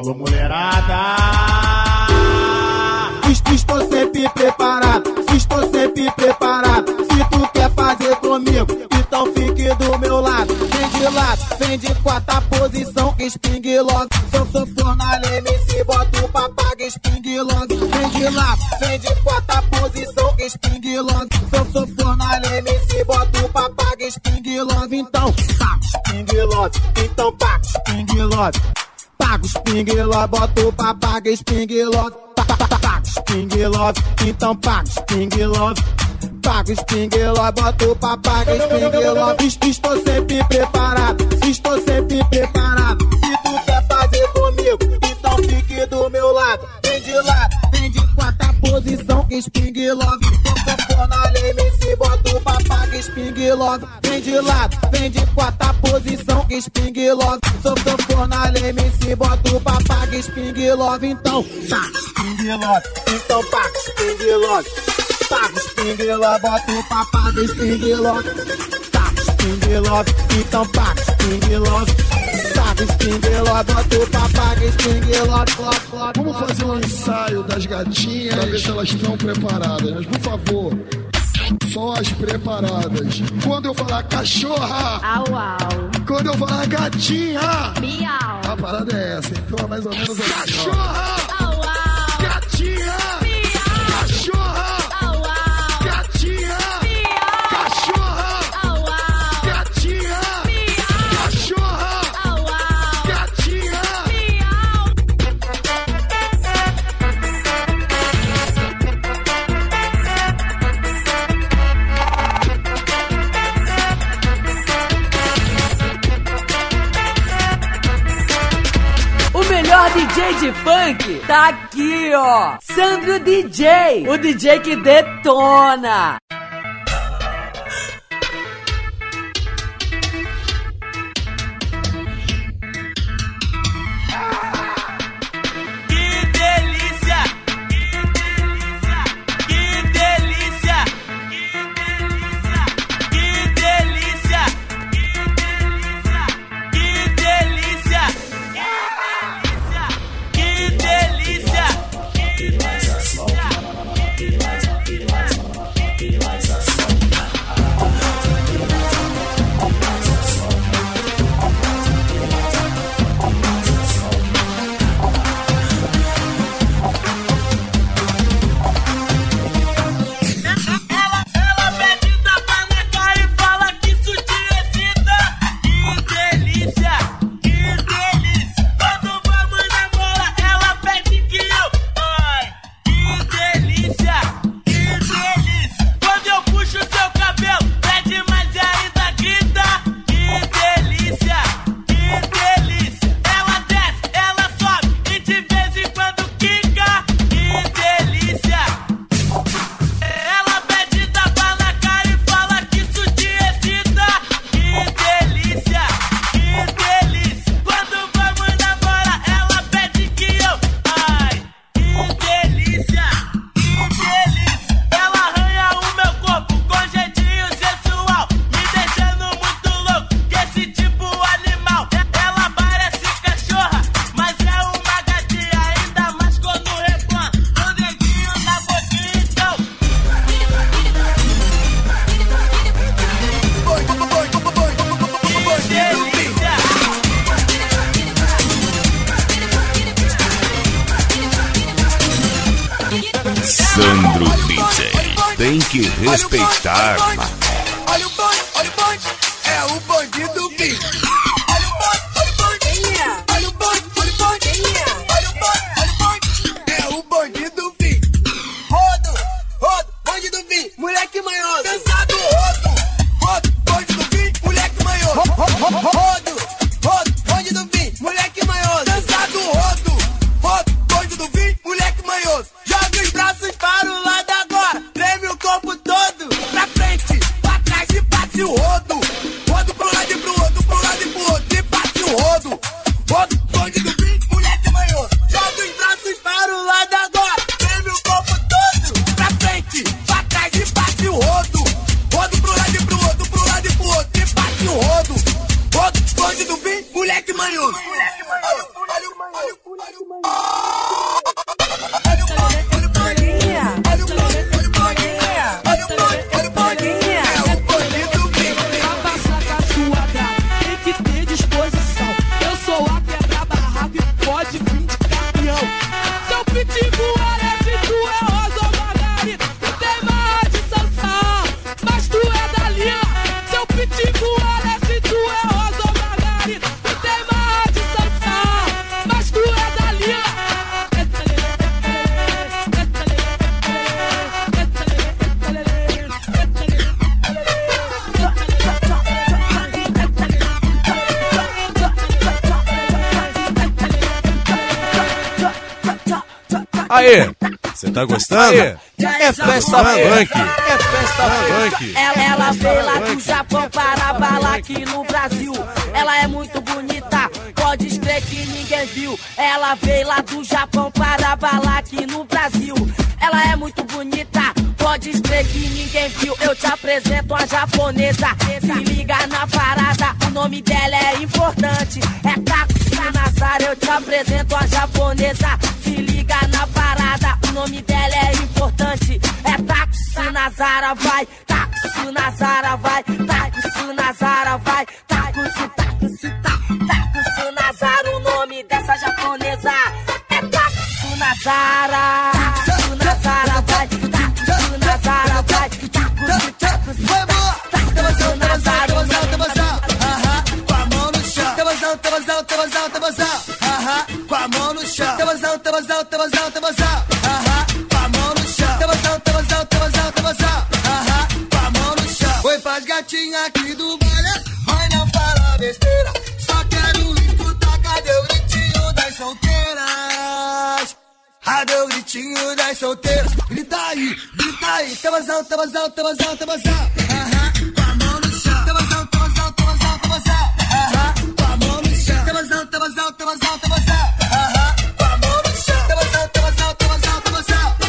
Alô, mulherada! Estou sempre preparado, estou sempre preparado. Se tu quer fazer comigo, então fique do meu lado. Vem de lado, vem de quarta posição, sping logo. Sou sanfonalha MC, boto o papaga, sping logo. Vem de lado, vem de quarta posição, sping logo. Sou sanfonalha MC, boto o papaga, sping logo. Então, paga sping então paga sping logo. Paga sping logo, boto o papaga, sping logo. Paga logo, então paga sping logo. Paga sping logo, boto o logo. Estou sempre preparado, estou sempre preparado. Se tu quer fazer comigo, então fique do meu lado. Vem de lado, posição, que sping. Sou na MC, bota o papaga, sping logo. Vem de lado, vem de quarta posição, que sping. Sou na MC, bota o papaga, sping logo. Então, tá, sping logo. Então, paga, sping logo. Paga, sping logo, bota o papaga, sping logo. Tá, sping logo. Então, paga, sping Vamos fazer um ensaio das gatinhas pra ver se elas estão preparadas. Mas por favor, só as preparadas. Quando eu falar cachorra, au, au. quando eu falar gatinha, miau. A parada é essa, então é mais ou menos assim. Cachorra, de funk tá aqui, ó. Sandro DJ, o DJ que detona. O rodo. Aê, você tá gostando? É festa funk, é festa funk. Ela, ela veio lá do Japão para balar aqui no Brasil. Ela é muito bonita, pode crer que ninguém viu. Ela veio lá do Japão para balar aqui no Brasil. Ela é muito bonita, pode crer que ninguém viu. Eu te apresento a japonesa. Se liga na parada, o nome dela é importante. É Tatsuki Nazara, eu te apresento a japonesa. O nome dela é importante. É Tatsuki Nazara, vai. Tatsuki Nazara, vai. Tatsuki Nazara, vai. Tatsuki, Tatsuki, Tatsuki Nazara, o nome dessa japonesa. É Tatsuki Nazara.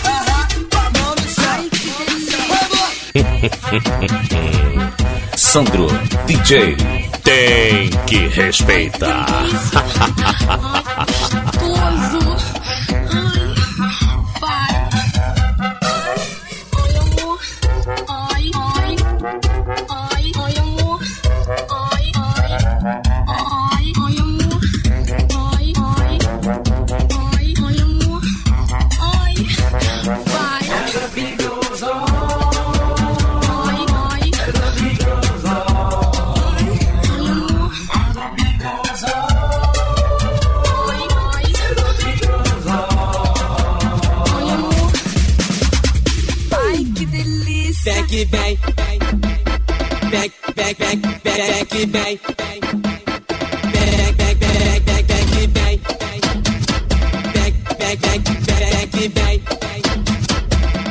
Aham, com a mão no chão. Vamos! Sandro DJ tem que respeitar. Vem.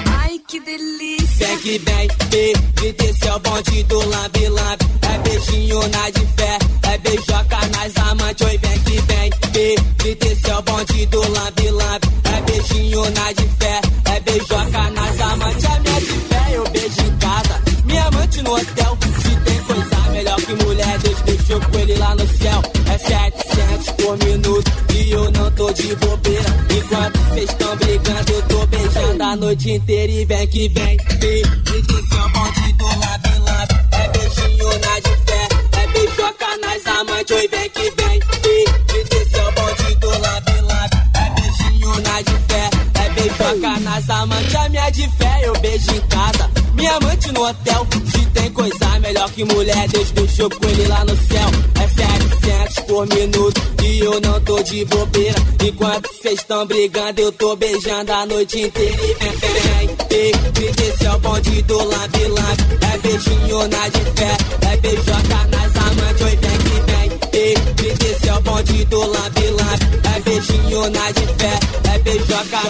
Ai, que delícia. Vem que vem, baby, desse é o bonde do lambe lambe. É beijinho na de fé, é beijoca nas amantes. Oi, vem que vem, baby, desse é o bonde do lambe lambe. É beijinho na de fé, é beijoca nas amantes. A minha de fé eu beijo em casa, minha amante no hotel. Lá no céu. É 700 por minuto e eu não tô de bobeira. Enquanto vocês estão brigando, eu tô beijando a noite inteira e vem que vem. E, e é o bonde do lambe lambe. É beijinho na de fé, é beijoca nas amantes. Oi, vem que vem. E, e é o bonde do lambe lambe. É beijinho na de fé, é beijoca nas amantes. A minha de fé eu beijo em casa, minha amante no hotel. Que mulher, Deus deixou com ele lá no céu. É 700 por minuto e eu não tô de bobeira. Enquanto vocês estão brigando, eu tô beijando a noite inteira. E vem, vem, vem, vem, esse é o bonde do lambe. É beijinho na de fé, é beijoca nas amantes. Oi, vem vem, esse é o bonde do lambe lambe. É beijinho na de fé, é beijoca.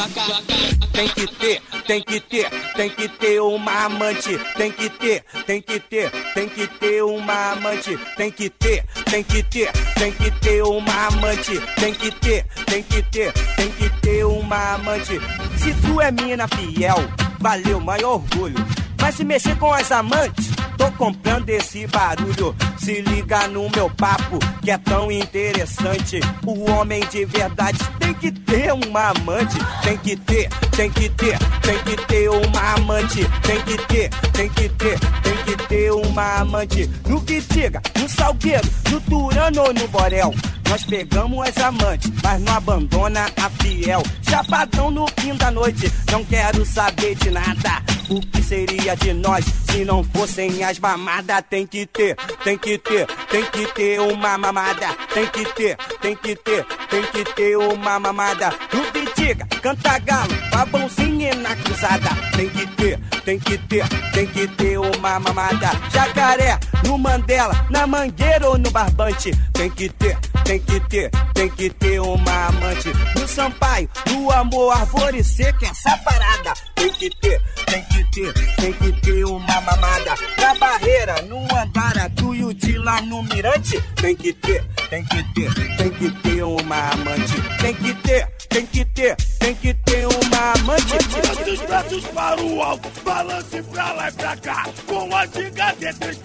Tem que ter, tem que ter, tem que ter uma amante. Tem que ter, tem que ter, tem que ter uma amante. Tem que ter, tem que ter, tem que ter uma amante. Tem que ter, tem que ter, tem que ter uma amante. Se tu é mina fiel, valeu, maior orgulho. Mas se mexer com as amantes, tô comprando esse barulho. Se liga no meu papo, que é tão interessante. O homem de verdade tem que ter uma amante. Tem que ter, tem que ter, tem que ter uma amante. Tem que ter, tem que ter, tem que ter uma amante. No que diga, no salgueiro, no turano ou no borel. Nós pegamos as amantes, mas não abandona a fiel. Chapadão no fim da noite, não quero saber de nada. O que seria de nós se não fossem as mamadas? Tem que ter, tem que ter, tem que ter uma mamada. Tem que ter, tem que ter, tem que ter uma mamada. No Vitiga, canta galo, babãozinho na cruzada. Tem que ter, tem que ter, tem que ter uma mamada. Jacaré, no Mandela, na mangueira ou no barbante. Tem que ter, tem que ter, tem que ter uma amante. Do Sampaio, do amor, árvore seca, essa parada. Tem que ter, tem que ter, tem que ter uma mamada. Na barreira, no andara, do e de lá no mirante. Tem que ter, tem que ter, tem que ter uma amante. Tem que ter, tem que ter, tem que ter uma amante. Mante os braços para o alto, balance pra lá e pra cá. Com a giga de três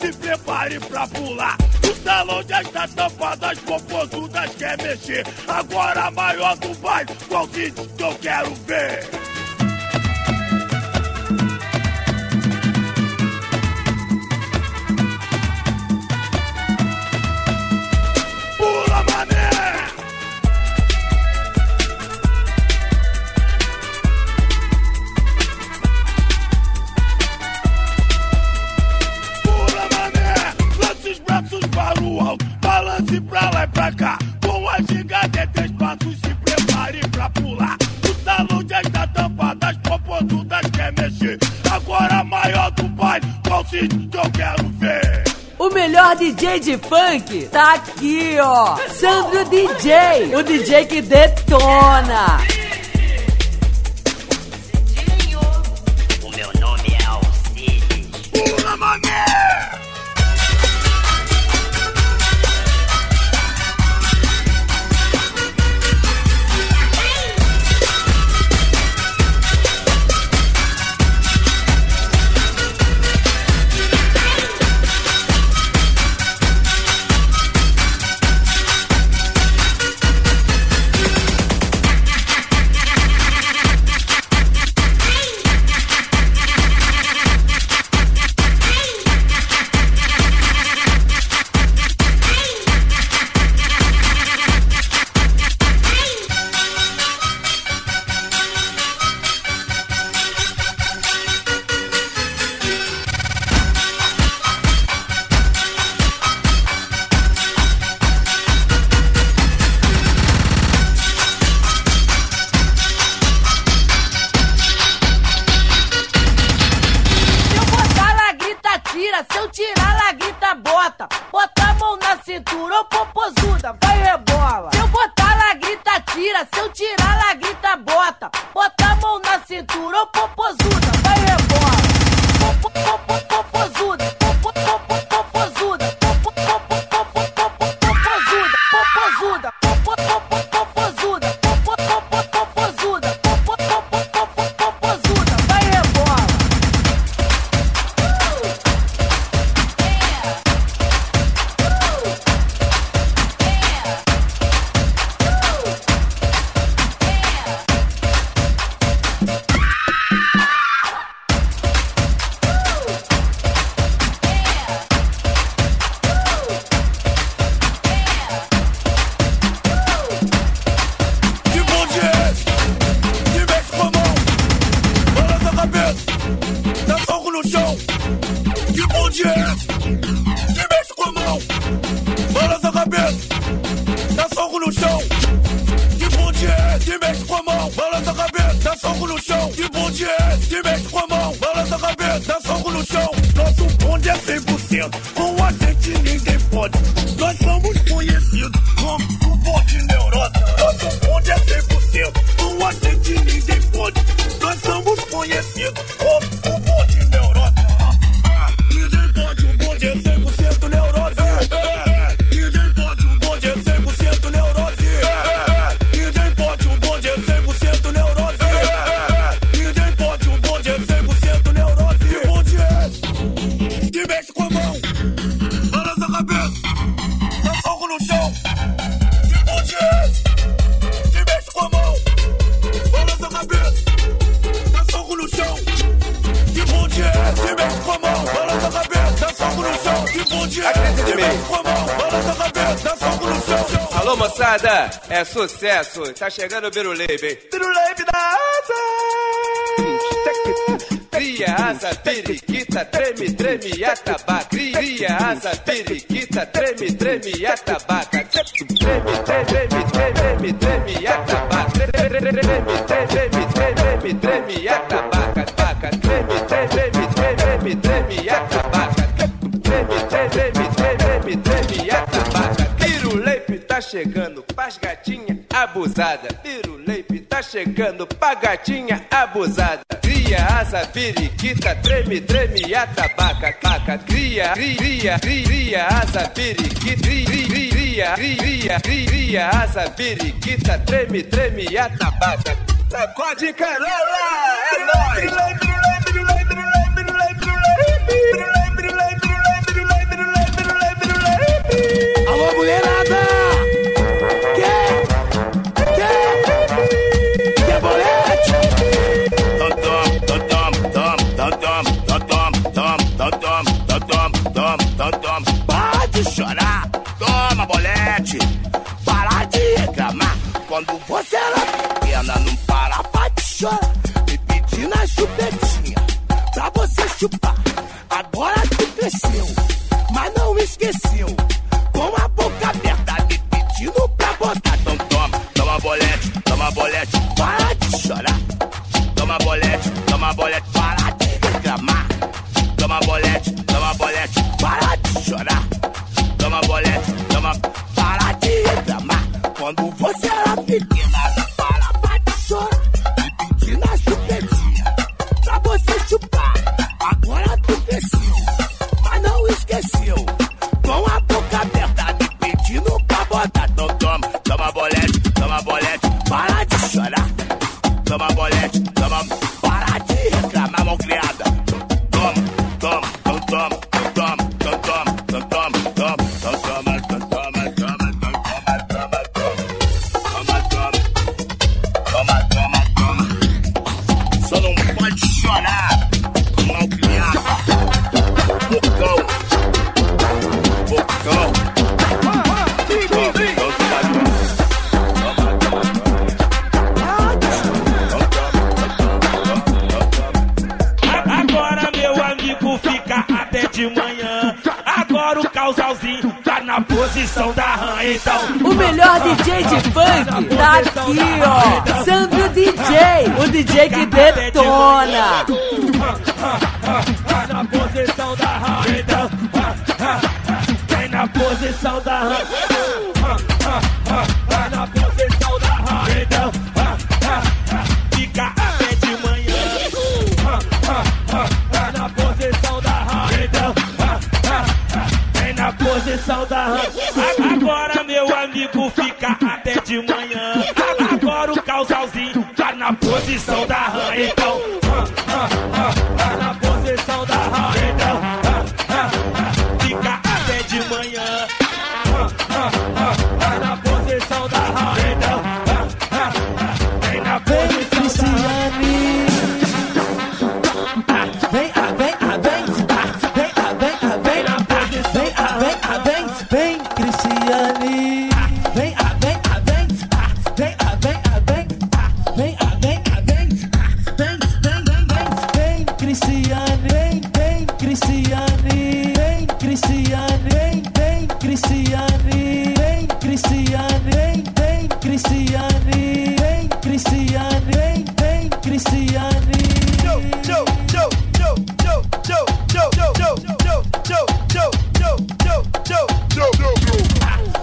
se prepare pra pular. O salão já está tampado, as com posudas quer é mexer. Agora a maior do bairro, qual que eu quero ver? DJ de funk tá aqui, ó. Sandro DJ, o DJ que detona. é sucesso. Tá chegando o Biruleibe, hein? Biruleibe da asa! Cria asa, periquita, treme, treme, atabaca. Cria asa, periquita, treme, treme, atabaca. Treme, treme, treme, treme, treme, atabaca. Treme, treme, treme, faz gatinha abusada. Piruleipe tá chegando pra gatinha abusada. Cria asa, periquita, treme, treme, atabaca, taca. Cria, cria, cria, cria asa, periquita, cria, cria, cria, cria asa, periquita, treme, treme, atabaca. Sacode Carola, é nóis! Alô, mulherada! Então toma, pode chorar, toma bolete, para de reclamar. Quando você é era pequena, não para, pode chorar. Me pedindo a chupetinha, pra você chupar. Agora tu cresceu, mas não esqueceu. Com a boca aberta, me pedindo pra botar. Então toma, toma bolete, toma bolete, para de chorar. Toma bolete, toma bolete. posição da RAM, então.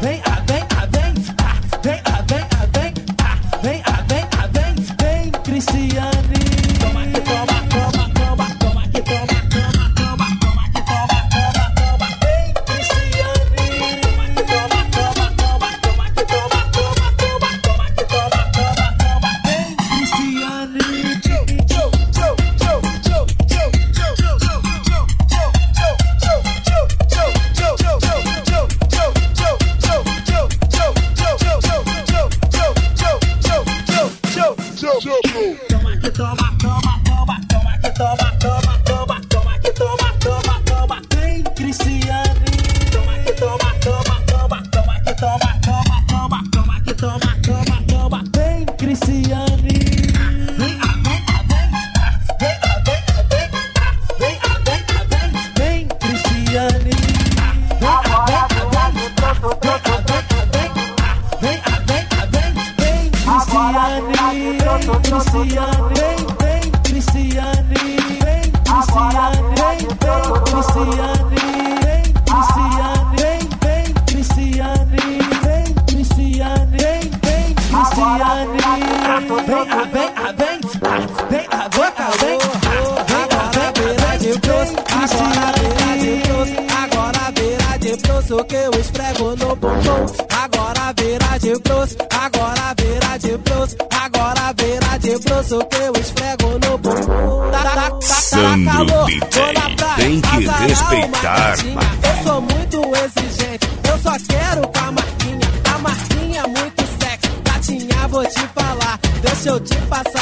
陪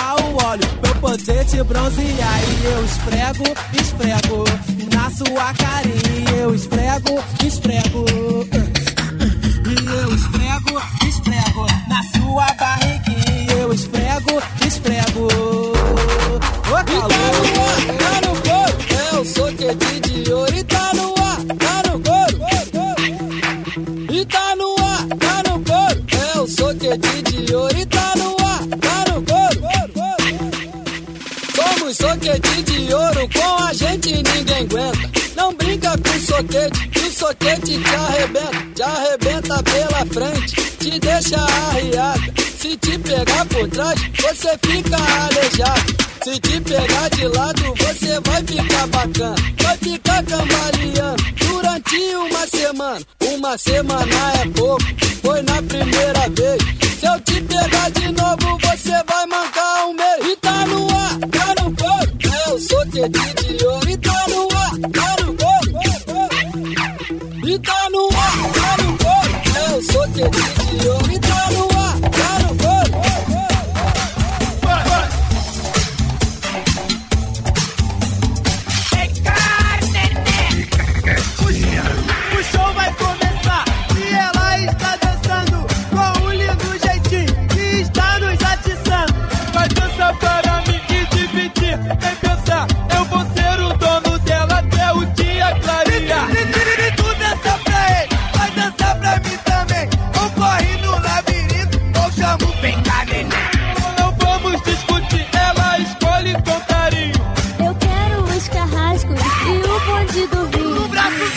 passar o óleo pra eu poder te bronzear. E eu esfrego, esfrego. Na sua carinha eu esfrego, esfrego. E eu esfrego, esfrego. Na sua barriguinha eu esfrego, esfrego. Ô, calor. Então, eu sou que é Tapete de ouro com a gente ninguém aguenta. Não brinca com soquete, que o soquete te arrebenta. Te arrebenta pela frente, te deixa arriada. Se te pegar por trás, você fica aleijado. Se te pegar de lado, você vai ficar bacana. Vai ficar cambaleando durante uma semana. Uma semana é pouco, foi na primeira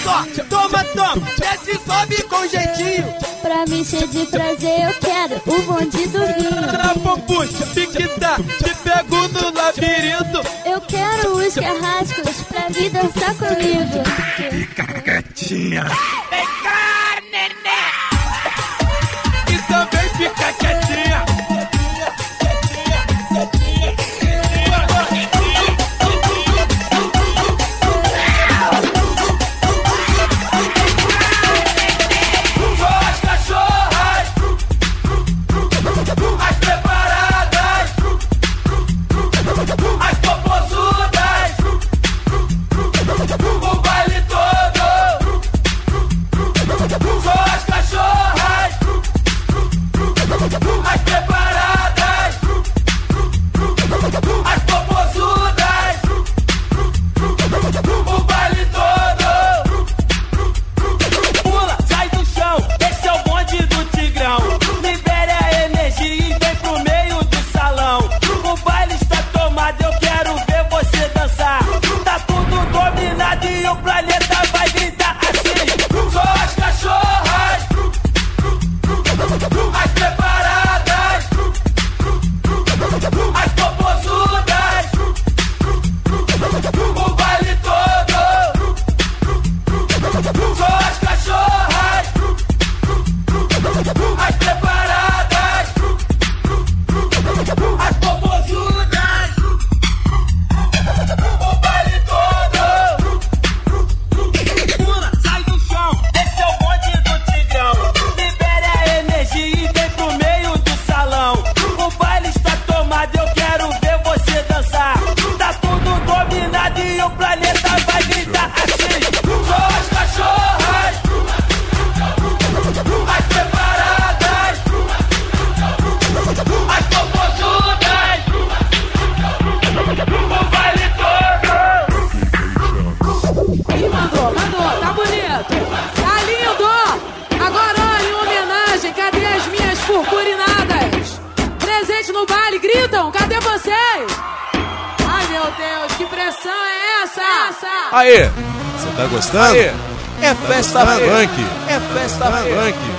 só, toma, toma, desce e sobe com jeitinho. Pra me encher de prazer eu quero o bonde do vinho. Trapa, puxa, piquita, tá, te pego no labirinto. Eu quero os carrascos pra vir dançar comigo. Fica quietinha. Ei, Aê! Você tá gostando? Aê! É tá festa funk! É festa tá funk!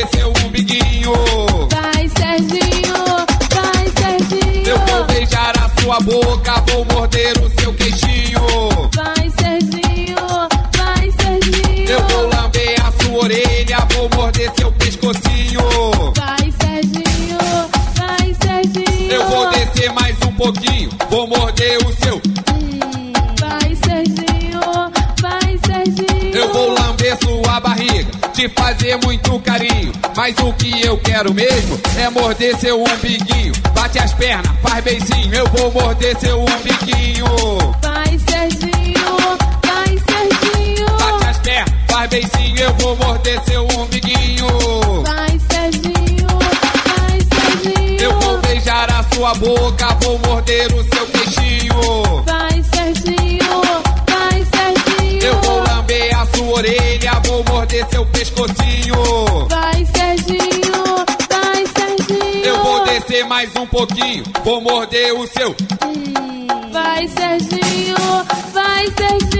deseo te fazer muito carinho. Mas o que eu quero mesmo é morder seu umbiguinho. Bate as pernas, faz beicinho, eu vou morder seu umbiguinho. Vai, Serginho, vai, Serginho. Bate as pernas, faz beicinho, eu vou morder seu umbiguinho. Vai, Serginho, vai, Serginho. Eu vou beijar a sua boca, vou morder o seu queixinho. seu pescocinho. Vai, Serginho, vai, Serginho. Eu vou descer mais um pouquinho, vou morder o seu. Vai, Serginho, vai, Serginho.